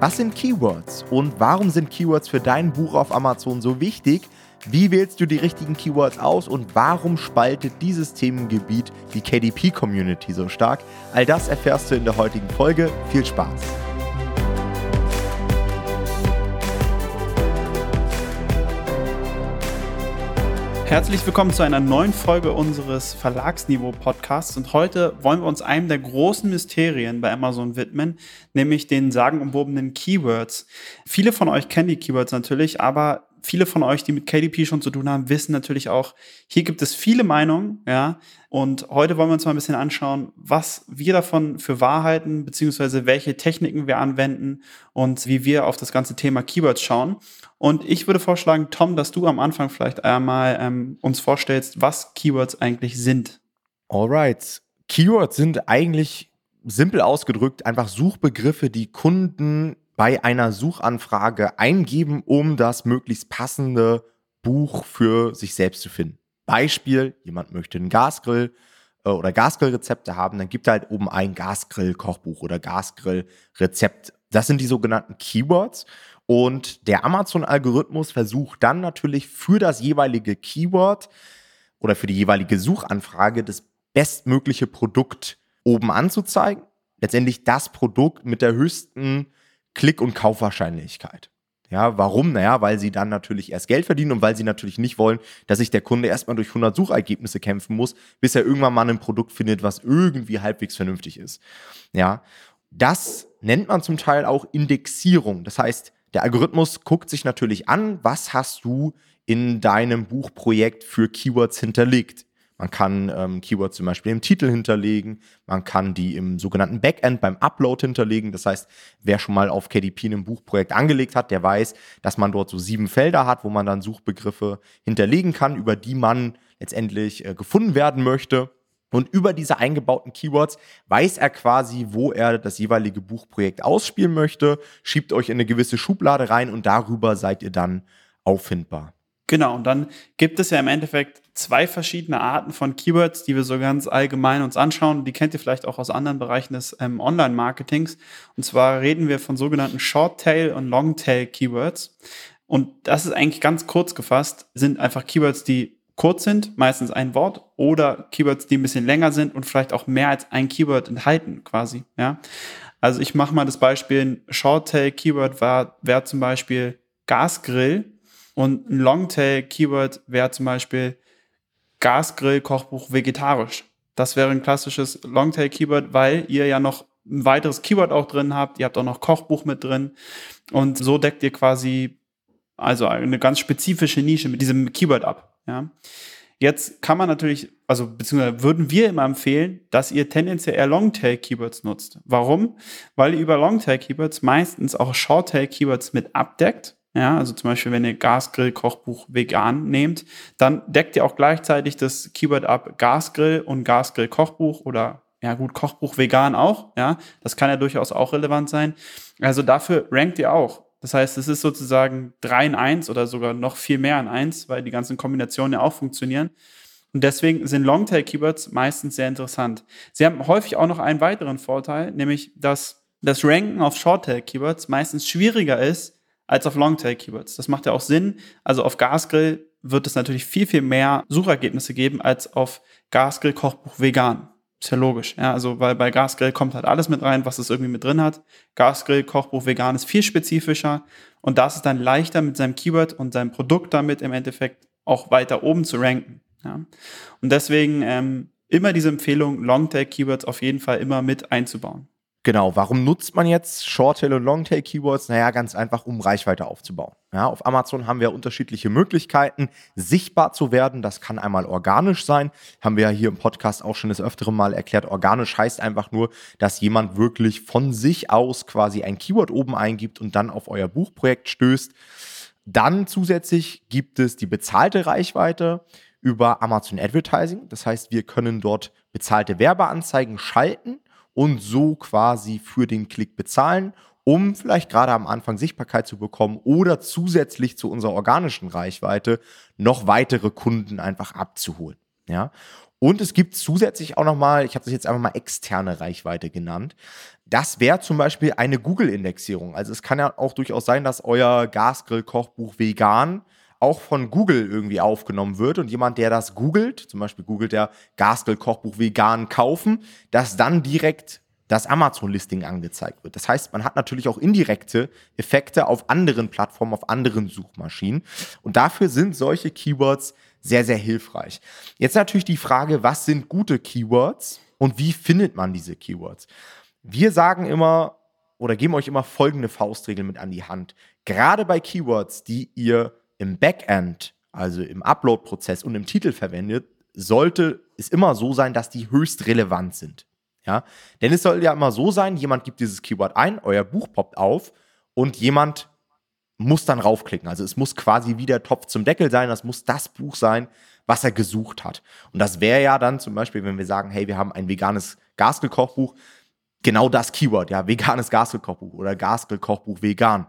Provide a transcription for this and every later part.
Was sind Keywords und warum sind Keywords für dein Buch auf Amazon so wichtig? Wie wählst du die richtigen Keywords aus und warum spaltet dieses Themengebiet die KDP-Community so stark? All das erfährst du in der heutigen Folge. Viel Spaß! Herzlich willkommen zu einer neuen Folge unseres Verlagsniveau-Podcasts und heute wollen wir uns einem der großen Mysterien bei Amazon widmen, nämlich den sagenumwobenen Keywords. Viele von euch kennen die Keywords natürlich, aber viele von euch, die mit KDP schon zu tun haben, wissen natürlich auch, hier gibt es viele Meinungen, ja. Und heute wollen wir uns mal ein bisschen anschauen, was wir davon für Wahrheiten, beziehungsweise welche Techniken wir anwenden und wie wir auf das ganze Thema Keywords schauen. Und ich würde vorschlagen, Tom, dass du am Anfang vielleicht einmal ähm, uns vorstellst, was Keywords eigentlich sind. Alright. Keywords sind eigentlich simpel ausgedrückt einfach Suchbegriffe, die Kunden bei einer Suchanfrage eingeben, um das möglichst passende Buch für sich selbst zu finden. Beispiel, jemand möchte einen Gasgrill äh, oder Gasgrillrezepte haben, dann gibt er halt oben ein Gasgrill-Kochbuch oder Gasgrill-Rezept. Das sind die sogenannten Keywords. Und der Amazon-Algorithmus versucht dann natürlich für das jeweilige Keyword oder für die jeweilige Suchanfrage das bestmögliche Produkt oben anzuzeigen. Letztendlich das Produkt mit der höchsten Klick- und Kaufwahrscheinlichkeit. Ja, warum? Naja, weil sie dann natürlich erst Geld verdienen und weil sie natürlich nicht wollen, dass sich der Kunde erstmal durch 100 Suchergebnisse kämpfen muss, bis er irgendwann mal ein Produkt findet, was irgendwie halbwegs vernünftig ist. Ja, das nennt man zum Teil auch Indexierung. Das heißt, der Algorithmus guckt sich natürlich an, was hast du in deinem Buchprojekt für Keywords hinterlegt. Man kann ähm, Keywords zum Beispiel im Titel hinterlegen, man kann die im sogenannten Backend beim Upload hinterlegen. Das heißt, wer schon mal auf KDP ein Buchprojekt angelegt hat, der weiß, dass man dort so sieben Felder hat, wo man dann Suchbegriffe hinterlegen kann, über die man letztendlich äh, gefunden werden möchte. Und über diese eingebauten Keywords weiß er quasi, wo er das jeweilige Buchprojekt ausspielen möchte, schiebt euch in eine gewisse Schublade rein und darüber seid ihr dann auffindbar. Genau, und dann gibt es ja im Endeffekt zwei verschiedene Arten von Keywords, die wir so ganz allgemein uns anschauen. Die kennt ihr vielleicht auch aus anderen Bereichen des ähm, Online-Marketings. Und zwar reden wir von sogenannten Short-Tail und Long-Tail-Keywords. Und das ist eigentlich ganz kurz gefasst, sind einfach Keywords, die kurz sind, meistens ein Wort, oder Keywords, die ein bisschen länger sind und vielleicht auch mehr als ein Keyword enthalten, quasi. Ja, also ich mache mal das Beispiel: ein Short-Tail-Keyword wäre zum Beispiel Gasgrill und ein Longtail-Keyword wäre zum Beispiel Gasgrill-Kochbuch vegetarisch. Das wäre ein klassisches Longtail-Keyword, weil ihr ja noch ein weiteres Keyword auch drin habt. Ihr habt auch noch Kochbuch mit drin. Und so deckt ihr quasi also eine ganz spezifische Nische mit diesem Keyword ab. Ja. Jetzt kann man natürlich, also beziehungsweise würden wir immer empfehlen, dass ihr tendenziell eher Longtail-Keywords nutzt. Warum? Weil ihr über Longtail-Keywords meistens auch Shorttail-Keywords mit abdeckt ja, also zum Beispiel, wenn ihr Gasgrill Kochbuch vegan nehmt, dann deckt ihr auch gleichzeitig das Keyword ab Gasgrill und Gasgrill Kochbuch oder ja gut, Kochbuch vegan auch, ja, das kann ja durchaus auch relevant sein. Also dafür rankt ihr auch. Das heißt, es ist sozusagen 3 in 1 oder sogar noch viel mehr in 1, weil die ganzen Kombinationen ja auch funktionieren. Und deswegen sind Longtail-Keywords meistens sehr interessant. Sie haben häufig auch noch einen weiteren Vorteil, nämlich dass das Ranken auf Shorttail-Keywords meistens schwieriger ist als auf Longtail-Keywords. Das macht ja auch Sinn. Also auf Gasgrill wird es natürlich viel, viel mehr Suchergebnisse geben als auf Gasgrill Kochbuch vegan. Ist ja logisch. Ja, also, weil bei Gasgrill kommt halt alles mit rein, was es irgendwie mit drin hat. Gasgrill Kochbuch vegan ist viel spezifischer und das ist dann leichter mit seinem Keyword und seinem Produkt damit im Endeffekt auch weiter oben zu ranken. Ja. Und deswegen ähm, immer diese Empfehlung, Longtail-Keywords auf jeden Fall immer mit einzubauen. Genau, warum nutzt man jetzt Shorttail und Longtail Keywords? Naja, ganz einfach, um Reichweite aufzubauen. Ja, auf Amazon haben wir unterschiedliche Möglichkeiten, sichtbar zu werden. Das kann einmal organisch sein. Haben wir ja hier im Podcast auch schon das öftere Mal erklärt. Organisch heißt einfach nur, dass jemand wirklich von sich aus quasi ein Keyword oben eingibt und dann auf euer Buchprojekt stößt. Dann zusätzlich gibt es die bezahlte Reichweite über Amazon Advertising. Das heißt, wir können dort bezahlte Werbeanzeigen schalten und so quasi für den Klick bezahlen, um vielleicht gerade am Anfang Sichtbarkeit zu bekommen oder zusätzlich zu unserer organischen Reichweite noch weitere Kunden einfach abzuholen. Ja. Und es gibt zusätzlich auch nochmal, ich habe das jetzt einfach mal externe Reichweite genannt. Das wäre zum Beispiel eine Google-Indexierung. Also es kann ja auch durchaus sein, dass euer Gasgrill-Kochbuch vegan auch von Google irgendwie aufgenommen wird und jemand, der das googelt, zum Beispiel googelt der Gasgrill-Kochbuch vegan kaufen, dass dann direkt das Amazon-Listing angezeigt wird. Das heißt, man hat natürlich auch indirekte Effekte auf anderen Plattformen, auf anderen Suchmaschinen. Und dafür sind solche Keywords sehr, sehr hilfreich. Jetzt natürlich die Frage, was sind gute Keywords und wie findet man diese Keywords? Wir sagen immer oder geben euch immer folgende Faustregel mit an die Hand. Gerade bei Keywords, die ihr im Backend, also im Upload-Prozess und im Titel verwendet, sollte es immer so sein, dass die höchst relevant sind. Ja? Denn es soll ja immer so sein, jemand gibt dieses Keyword ein, euer Buch poppt auf und jemand muss dann raufklicken. Also es muss quasi wie der Topf zum Deckel sein, das muss das Buch sein, was er gesucht hat. Und das wäre ja dann zum Beispiel, wenn wir sagen, hey, wir haben ein veganes Gaskelkochbuch, genau das Keyword, ja, veganes Gaskelkochbuch oder Gaskelkochbuch vegan.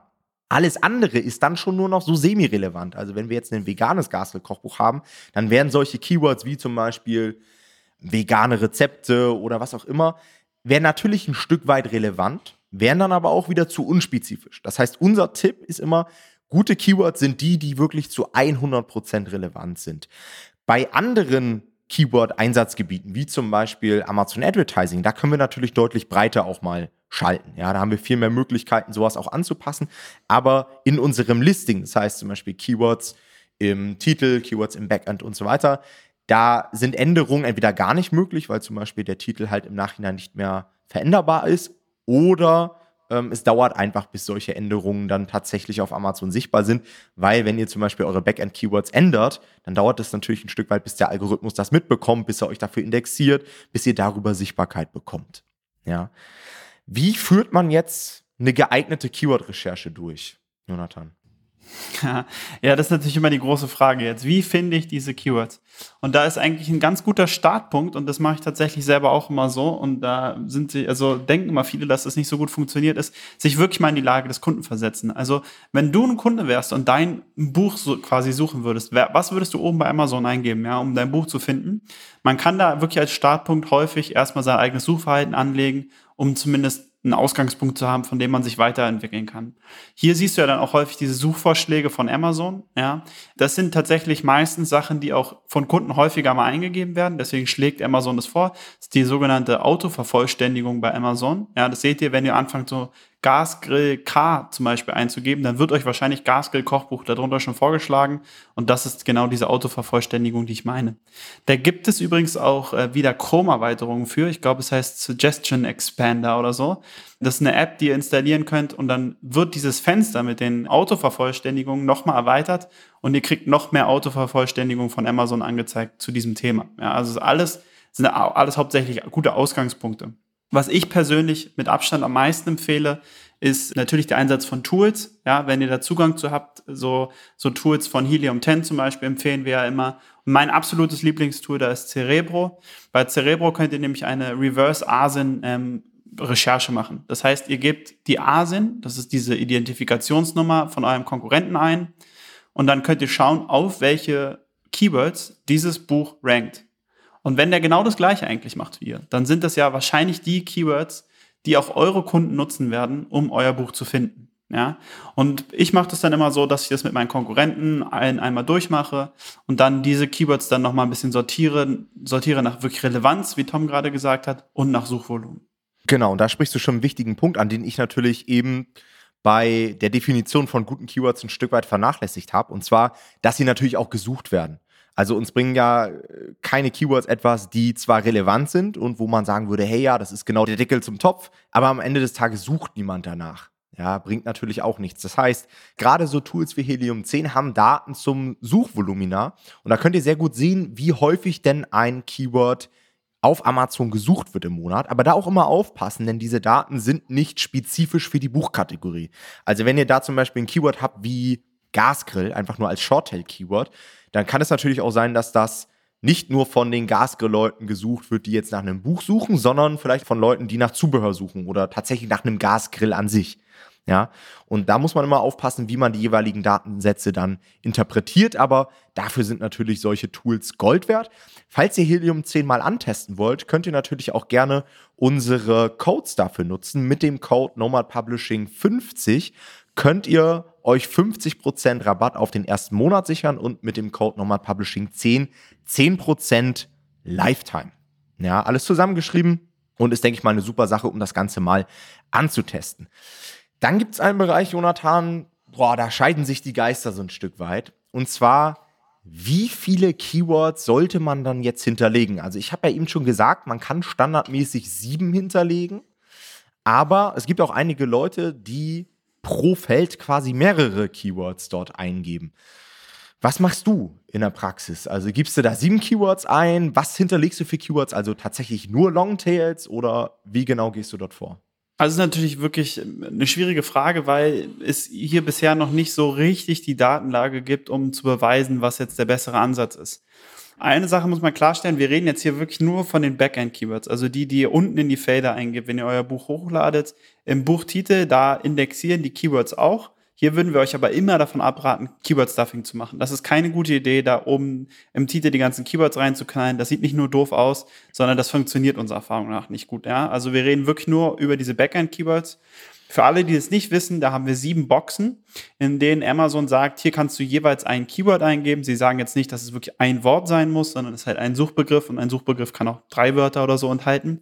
Alles andere ist dann schon nur noch so semi-relevant. Also wenn wir jetzt ein veganes Gaskelkochbuch haben, dann wären solche Keywords wie zum Beispiel vegane Rezepte oder was auch immer, wären natürlich ein Stück weit relevant, wären dann aber auch wieder zu unspezifisch. Das heißt, unser Tipp ist immer, gute Keywords sind die, die wirklich zu 100% relevant sind. Bei anderen Keyword-Einsatzgebieten, wie zum Beispiel Amazon Advertising, da können wir natürlich deutlich breiter auch mal schalten. Ja, da haben wir viel mehr Möglichkeiten, sowas auch anzupassen. Aber in unserem Listing, das heißt zum Beispiel Keywords im Titel, Keywords im Backend und so weiter, da sind Änderungen entweder gar nicht möglich, weil zum Beispiel der Titel halt im Nachhinein nicht mehr veränderbar ist, oder ähm, es dauert einfach, bis solche Änderungen dann tatsächlich auf Amazon sichtbar sind, weil wenn ihr zum Beispiel eure Backend-Keywords ändert, dann dauert es natürlich ein Stück weit, bis der Algorithmus das mitbekommt, bis er euch dafür indexiert, bis ihr darüber Sichtbarkeit bekommt. Ja. Wie führt man jetzt eine geeignete Keyword-Recherche durch, Jonathan? Ja, das ist natürlich immer die große Frage jetzt. Wie finde ich diese Keywords? Und da ist eigentlich ein ganz guter Startpunkt und das mache ich tatsächlich selber auch immer so. Und da sind sie, also denken immer viele, dass das nicht so gut funktioniert ist, sich wirklich mal in die Lage des Kunden versetzen. Also, wenn du ein Kunde wärst und dein Buch so quasi suchen würdest, was würdest du oben bei Amazon eingeben, ja, um dein Buch zu finden? Man kann da wirklich als Startpunkt häufig erstmal sein eigenes Suchverhalten anlegen, um zumindest einen Ausgangspunkt zu haben, von dem man sich weiterentwickeln kann. Hier siehst du ja dann auch häufig diese Suchvorschläge von Amazon. Ja, das sind tatsächlich meistens Sachen, die auch von Kunden häufiger mal eingegeben werden. Deswegen schlägt Amazon das vor. Das ist die sogenannte Autovervollständigung bei Amazon. Ja, das seht ihr, wenn ihr anfangt so Gasgrill K zum Beispiel einzugeben, dann wird euch wahrscheinlich Gasgrill Kochbuch darunter schon vorgeschlagen. Und das ist genau diese Autovervollständigung, die ich meine. Da gibt es übrigens auch äh, wieder Chrome-Erweiterungen für. Ich glaube, es heißt Suggestion Expander oder so. Das ist eine App, die ihr installieren könnt und dann wird dieses Fenster mit den Autovervollständigungen nochmal erweitert und ihr kriegt noch mehr Autovervollständigung von Amazon angezeigt zu diesem Thema. Ja, also alles sind alles hauptsächlich gute Ausgangspunkte. Was ich persönlich mit Abstand am meisten empfehle, ist natürlich der Einsatz von Tools. Ja, wenn ihr da Zugang zu habt, so, so Tools von Helium 10 zum Beispiel empfehlen wir ja immer. Und mein absolutes Lieblingstool da ist Cerebro. Bei Cerebro könnt ihr nämlich eine Reverse ASIN ähm, Recherche machen. Das heißt, ihr gebt die ASIN, das ist diese Identifikationsnummer von eurem Konkurrenten ein und dann könnt ihr schauen, auf welche Keywords dieses Buch rankt. Und wenn der genau das gleiche eigentlich macht wie ihr, dann sind das ja wahrscheinlich die Keywords, die auch eure Kunden nutzen werden, um euer Buch zu finden. Ja, und ich mache das dann immer so, dass ich das mit meinen Konkurrenten ein, einmal durchmache und dann diese Keywords dann nochmal ein bisschen sortiere, sortiere nach wirklich Relevanz, wie Tom gerade gesagt hat, und nach Suchvolumen. Genau, und da sprichst du schon einen wichtigen Punkt an, den ich natürlich eben bei der Definition von guten Keywords ein Stück weit vernachlässigt habe. Und zwar, dass sie natürlich auch gesucht werden. Also uns bringen ja äh, keine Keywords etwas, die zwar relevant sind und wo man sagen würde, hey ja, das ist genau der Deckel zum Topf, aber am Ende des Tages sucht niemand danach. Ja, bringt natürlich auch nichts. Das heißt, gerade so Tools wie Helium 10 haben Daten zum Suchvolumina und da könnt ihr sehr gut sehen, wie häufig denn ein Keyword auf Amazon gesucht wird im Monat, aber da auch immer aufpassen, denn diese Daten sind nicht spezifisch für die Buchkategorie. Also wenn ihr da zum Beispiel ein Keyword habt wie Gasgrill, einfach nur als Shorttail-Keyword, dann kann es natürlich auch sein, dass das nicht nur von den Gasgrill-Leuten gesucht wird, die jetzt nach einem Buch suchen, sondern vielleicht von Leuten, die nach Zubehör suchen oder tatsächlich nach einem Gasgrill an sich. Ja, und da muss man immer aufpassen, wie man die jeweiligen Datensätze dann interpretiert, aber dafür sind natürlich solche Tools Gold wert. Falls ihr Helium 10 mal antesten wollt, könnt ihr natürlich auch gerne unsere Codes dafür nutzen. Mit dem Code Nomad Publishing 50 könnt ihr euch 50% Rabatt auf den ersten Monat sichern und mit dem Code Nomad Publishing 10 10% Lifetime. Ja, alles zusammengeschrieben und ist, denke ich mal, eine super Sache, um das Ganze mal anzutesten. Dann gibt es einen Bereich, Jonathan, boah, da scheiden sich die Geister so ein Stück weit. Und zwar, wie viele Keywords sollte man dann jetzt hinterlegen? Also ich habe ja eben schon gesagt, man kann standardmäßig sieben hinterlegen, aber es gibt auch einige Leute, die pro Feld quasi mehrere Keywords dort eingeben. Was machst du in der Praxis? Also gibst du da sieben Keywords ein? Was hinterlegst du für Keywords? Also tatsächlich nur Longtails oder wie genau gehst du dort vor? Also ist natürlich wirklich eine schwierige Frage, weil es hier bisher noch nicht so richtig die Datenlage gibt, um zu beweisen, was jetzt der bessere Ansatz ist. Eine Sache muss man klarstellen, wir reden jetzt hier wirklich nur von den Backend-Keywords, also die, die ihr unten in die Felder eingibt, wenn ihr euer Buch hochladet. Im Buchtitel, da indexieren die Keywords auch. Hier würden wir euch aber immer davon abraten, Keyword-Stuffing zu machen. Das ist keine gute Idee, da oben im Titel die ganzen Keywords reinzuknallen. Das sieht nicht nur doof aus, sondern das funktioniert unserer Erfahrung nach nicht gut. Ja? Also wir reden wirklich nur über diese Backend-Keywords. Für alle, die es nicht wissen, da haben wir sieben Boxen, in denen Amazon sagt, hier kannst du jeweils ein Keyword eingeben. Sie sagen jetzt nicht, dass es wirklich ein Wort sein muss, sondern es ist halt ein Suchbegriff und ein Suchbegriff kann auch drei Wörter oder so enthalten.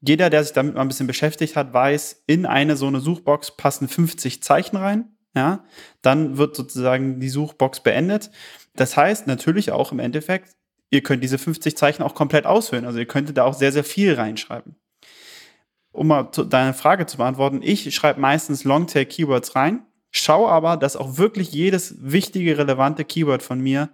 Jeder, der sich damit mal ein bisschen beschäftigt hat, weiß, in eine so eine Suchbox passen 50 Zeichen rein ja, dann wird sozusagen die Suchbox beendet. Das heißt natürlich auch im Endeffekt, ihr könnt diese 50 Zeichen auch komplett ausfüllen. Also ihr könntet da auch sehr, sehr viel reinschreiben. Um mal deine Frage zu beantworten, ich schreibe meistens Longtail-Keywords rein, schaue aber, dass auch wirklich jedes wichtige, relevante Keyword von mir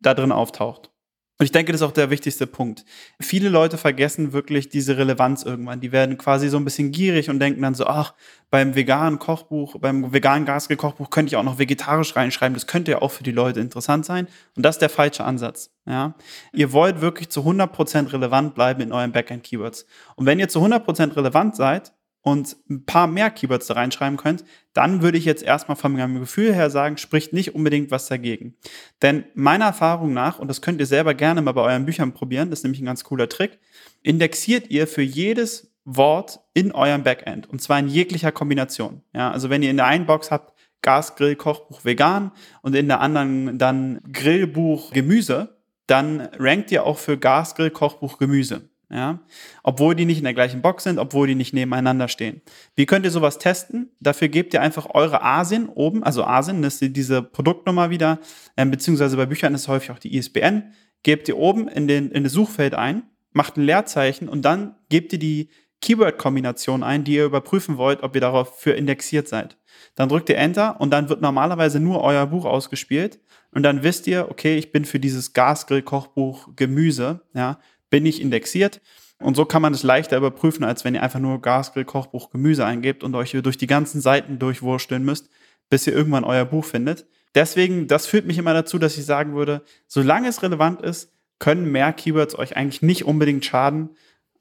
da drin auftaucht. Und ich denke, das ist auch der wichtigste Punkt. Viele Leute vergessen wirklich diese Relevanz irgendwann. Die werden quasi so ein bisschen gierig und denken dann so, ach, beim veganen Kochbuch, beim veganen Gasgrill-Kochbuch könnte ich auch noch vegetarisch reinschreiben. Das könnte ja auch für die Leute interessant sein. Und das ist der falsche Ansatz. Ja? Ihr wollt wirklich zu 100% relevant bleiben in euren Backend-Keywords. Und wenn ihr zu 100% relevant seid, und ein paar mehr Keywords da reinschreiben könnt, dann würde ich jetzt erstmal von meinem Gefühl her sagen, spricht nicht unbedingt was dagegen. Denn meiner Erfahrung nach, und das könnt ihr selber gerne mal bei euren Büchern probieren, das ist nämlich ein ganz cooler Trick, indexiert ihr für jedes Wort in eurem Backend und zwar in jeglicher Kombination. Ja, also wenn ihr in der einen Box habt Gasgrill, Kochbuch, vegan und in der anderen dann Grillbuch, Gemüse, dann rankt ihr auch für Gasgrill, Kochbuch, Gemüse ja, obwohl die nicht in der gleichen Box sind, obwohl die nicht nebeneinander stehen. Wie könnt ihr sowas testen? Dafür gebt ihr einfach eure ASIN oben, also ASIN, das ist diese Produktnummer wieder, äh, beziehungsweise bei Büchern ist häufig auch die ISBN, gebt ihr oben in, den, in das Suchfeld ein, macht ein Leerzeichen und dann gebt ihr die Keyword-Kombination ein, die ihr überprüfen wollt, ob ihr darauf für indexiert seid. Dann drückt ihr Enter und dann wird normalerweise nur euer Buch ausgespielt und dann wisst ihr, okay, ich bin für dieses Gasgrill-Kochbuch Gemüse, ja, bin ich indexiert. Und so kann man es leichter überprüfen, als wenn ihr einfach nur Gasgrill, Kochbuch, Gemüse eingebt und euch durch die ganzen Seiten durchwursteln müsst, bis ihr irgendwann euer Buch findet. Deswegen, das führt mich immer dazu, dass ich sagen würde, solange es relevant ist, können mehr Keywords euch eigentlich nicht unbedingt schaden.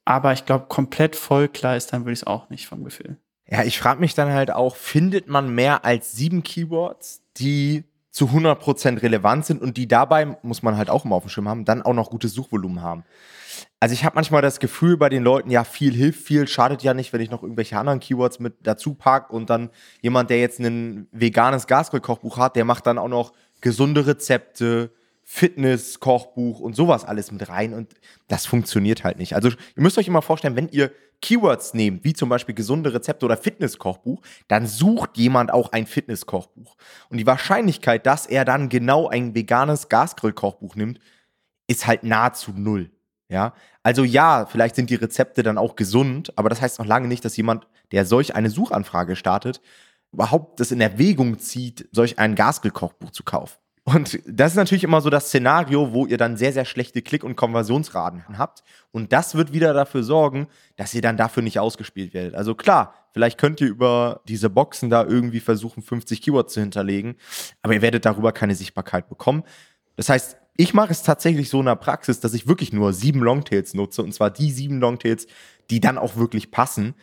Aber ich glaube, komplett voll klar ist, dann würde ich es auch nicht vom Gefühl. Ja, ich frage mich dann halt auch, findet man mehr als sieben Keywords, die zu 100% relevant sind und die dabei, muss man halt auch immer auf dem Schirm haben, dann auch noch gutes Suchvolumen haben. Also ich habe manchmal das Gefühl bei den Leuten, ja, viel hilft viel, schadet ja nicht, wenn ich noch irgendwelche anderen Keywords mit dazu packe und dann jemand, der jetzt ein veganes Gasgrill-Kochbuch hat, der macht dann auch noch gesunde Rezepte, Fitness-Kochbuch und sowas alles mit rein und das funktioniert halt nicht. Also ihr müsst euch immer vorstellen, wenn ihr Keywords nehmt, wie zum Beispiel gesunde Rezepte oder Fitness-Kochbuch, dann sucht jemand auch ein Fitness-Kochbuch. Und die Wahrscheinlichkeit, dass er dann genau ein veganes Gasgrill-Kochbuch nimmt, ist halt nahezu null. Ja, also ja, vielleicht sind die Rezepte dann auch gesund, aber das heißt noch lange nicht, dass jemand, der solch eine Suchanfrage startet, überhaupt das in Erwägung zieht, solch ein Gasgrill-Kochbuch zu kaufen. Und das ist natürlich immer so das Szenario, wo ihr dann sehr, sehr schlechte Klick- und Konversionsraten habt. Und das wird wieder dafür sorgen, dass ihr dann dafür nicht ausgespielt werdet. Also klar, vielleicht könnt ihr über diese Boxen da irgendwie versuchen, 50 Keywords zu hinterlegen, aber ihr werdet darüber keine Sichtbarkeit bekommen. Das heißt, ich mache es tatsächlich so in der Praxis, dass ich wirklich nur sieben Longtails nutze, und zwar die sieben Longtails, die dann auch wirklich passen.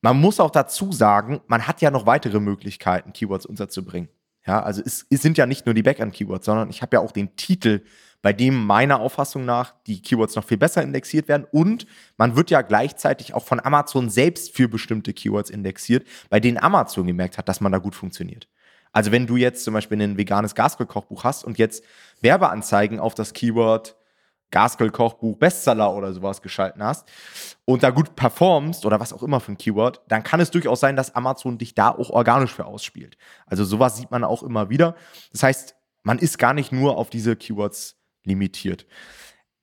Man muss auch dazu sagen, man hat ja noch weitere Möglichkeiten, Keywords unterzubringen. Ja, also es, es sind ja nicht nur die Backend-Keywords, sondern ich habe ja auch den Titel, bei dem meiner Auffassung nach die Keywords noch viel besser indexiert werden. Und man wird ja gleichzeitig auch von Amazon selbst für bestimmte Keywords indexiert, bei denen Amazon gemerkt hat, dass man da gut funktioniert. Also wenn du jetzt zum Beispiel ein veganes Gasgrill-Kochbuch hast und jetzt Werbeanzeigen auf das Keyword Gasgrill-Kochbuch Bestseller oder sowas geschalten hast und da gut performst oder was auch immer für ein Keyword, dann kann es durchaus sein, dass Amazon dich da auch organisch für ausspielt. Also sowas sieht man auch immer wieder. Das heißt, man ist gar nicht nur auf diese Keywords limitiert.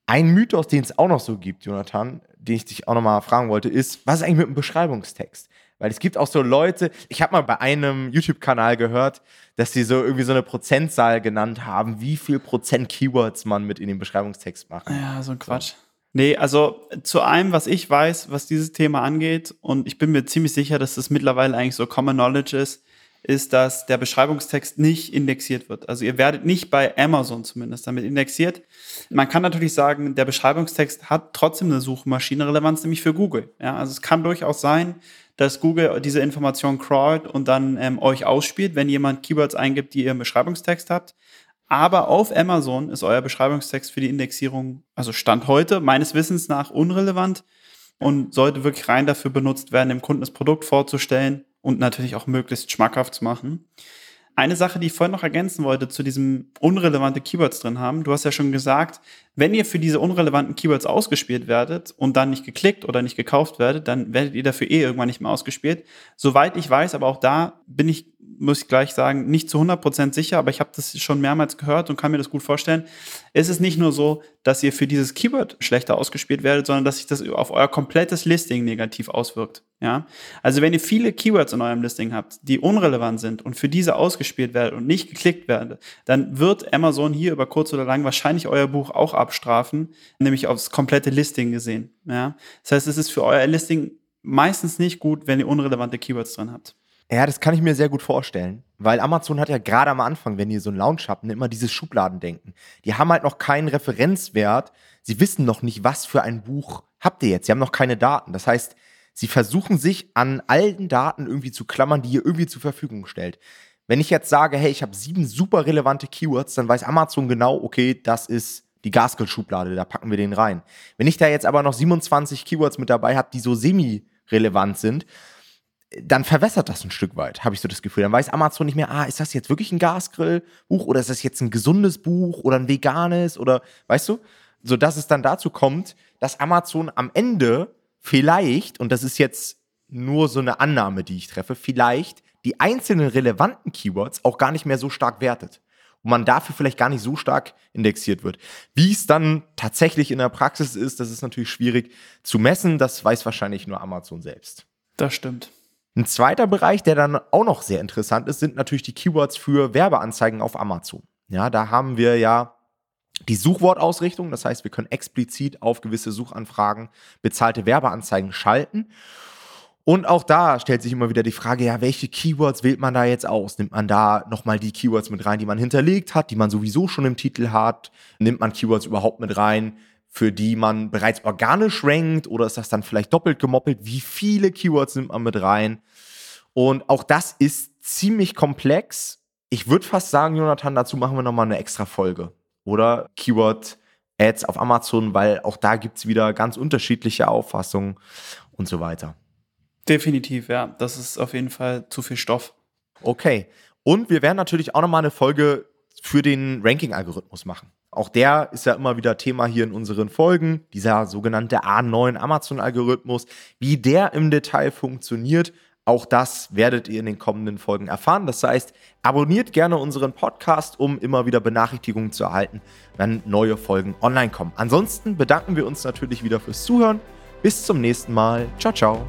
Ein Mythos, den es auch noch so gibt, Jonathan, den ich dich auch noch mal fragen wollte, ist, was ist eigentlich mit dem Beschreibungstext? Weil es gibt auch so Leute, ich habe mal bei einem YouTube-Kanal gehört, dass sie so irgendwie so eine Prozentzahl genannt haben, wie viel Prozent Keywords man mit in den Beschreibungstext macht. Ja, so ein Quatsch. So. Nee, also zu allem, was ich weiß, was dieses Thema angeht, und ich bin mir ziemlich sicher, dass das mittlerweile eigentlich so Common Knowledge ist, ist, dass der Beschreibungstext nicht indexiert wird. Also ihr werdet nicht bei Amazon zumindest damit indexiert. Man kann natürlich sagen, der Beschreibungstext hat trotzdem eine Suchmaschinenrelevanz, nämlich für Google. Ja, also es kann durchaus sein, dass Google diese Information crawlt und dann ähm, euch ausspielt, wenn jemand Keywords eingibt, die ihr im Beschreibungstext habt. Aber auf Amazon ist euer Beschreibungstext für die Indexierung, also Stand heute, meines Wissens nach unrelevant und sollte wirklich rein dafür benutzt werden, dem Kunden das Produkt vorzustellen und natürlich auch möglichst schmackhaft zu machen. Eine Sache, die ich vorhin noch ergänzen wollte, zu diesem unrelevante Keywords drin haben. Du hast ja schon gesagt, wenn ihr für diese unrelevanten Keywords ausgespielt werdet und dann nicht geklickt oder nicht gekauft werdet, dann werdet ihr dafür eh irgendwann nicht mehr ausgespielt. Soweit ich weiß, aber auch da bin ich muss ich gleich sagen, nicht zu 100% sicher, aber ich habe das schon mehrmals gehört und kann mir das gut vorstellen. Es ist nicht nur so, dass ihr für dieses Keyword schlechter ausgespielt werdet, sondern dass sich das auf euer komplettes Listing negativ auswirkt. Ja? Also wenn ihr viele Keywords in eurem Listing habt, die unrelevant sind und für diese ausgespielt werden und nicht geklickt werden, dann wird Amazon hier über kurz oder lang wahrscheinlich euer Buch auch abstrafen, nämlich aufs komplette Listing gesehen. Ja? Das heißt, es ist für euer Listing meistens nicht gut, wenn ihr unrelevante Keywords drin habt. Ja, das kann ich mir sehr gut vorstellen, weil Amazon hat ja gerade am Anfang, wenn ihr so einen Launch habt, immer dieses Schubladendenken. Die haben halt noch keinen Referenzwert. Sie wissen noch nicht, was für ein Buch habt ihr jetzt. Sie haben noch keine Daten. Das heißt, sie versuchen sich an allen Daten irgendwie zu klammern, die ihr irgendwie zur Verfügung stellt. Wenn ich jetzt sage, hey, ich habe sieben super relevante Keywords, dann weiß Amazon genau, okay, das ist die Gaskell-Schublade, da packen wir den rein. Wenn ich da jetzt aber noch 27 Keywords mit dabei habe, die so semi-relevant sind, dann verwässert das ein Stück weit, habe ich so das Gefühl. Dann weiß Amazon nicht mehr, ah, ist das jetzt wirklich ein Gasgrillbuch oder ist das jetzt ein gesundes Buch oder ein veganes oder weißt du? So dass es dann dazu kommt, dass Amazon am Ende vielleicht, und das ist jetzt nur so eine Annahme, die ich treffe, vielleicht die einzelnen relevanten Keywords auch gar nicht mehr so stark wertet. Und man dafür vielleicht gar nicht so stark indexiert wird. Wie es dann tatsächlich in der Praxis ist, das ist natürlich schwierig zu messen. Das weiß wahrscheinlich nur Amazon selbst. Das stimmt. Ein zweiter Bereich, der dann auch noch sehr interessant ist, sind natürlich die Keywords für Werbeanzeigen auf Amazon. Ja, da haben wir ja die Suchwortausrichtung, das heißt, wir können explizit auf gewisse Suchanfragen bezahlte Werbeanzeigen schalten. Und auch da stellt sich immer wieder die Frage, ja, welche Keywords wählt man da jetzt aus? Nimmt man da nochmal die Keywords mit rein, die man hinterlegt hat, die man sowieso schon im Titel hat? Nimmt man Keywords überhaupt mit rein, für die man bereits organisch rankt oder ist das dann vielleicht doppelt gemoppelt? Wie viele Keywords nimmt man mit rein? Und auch das ist ziemlich komplex. Ich würde fast sagen, Jonathan, dazu machen wir nochmal eine extra Folge. Oder Keyword Ads auf Amazon, weil auch da gibt es wieder ganz unterschiedliche Auffassungen und so weiter. Definitiv, ja. Das ist auf jeden Fall zu viel Stoff. Okay. Und wir werden natürlich auch nochmal eine Folge für den Ranking-Algorithmus machen. Auch der ist ja immer wieder Thema hier in unseren Folgen, dieser sogenannte A9 Amazon-Algorithmus. Wie der im Detail funktioniert, auch das werdet ihr in den kommenden Folgen erfahren. Das heißt, abonniert gerne unseren Podcast, um immer wieder Benachrichtigungen zu erhalten, wenn neue Folgen online kommen. Ansonsten bedanken wir uns natürlich wieder fürs Zuhören. Bis zum nächsten Mal. Ciao, ciao.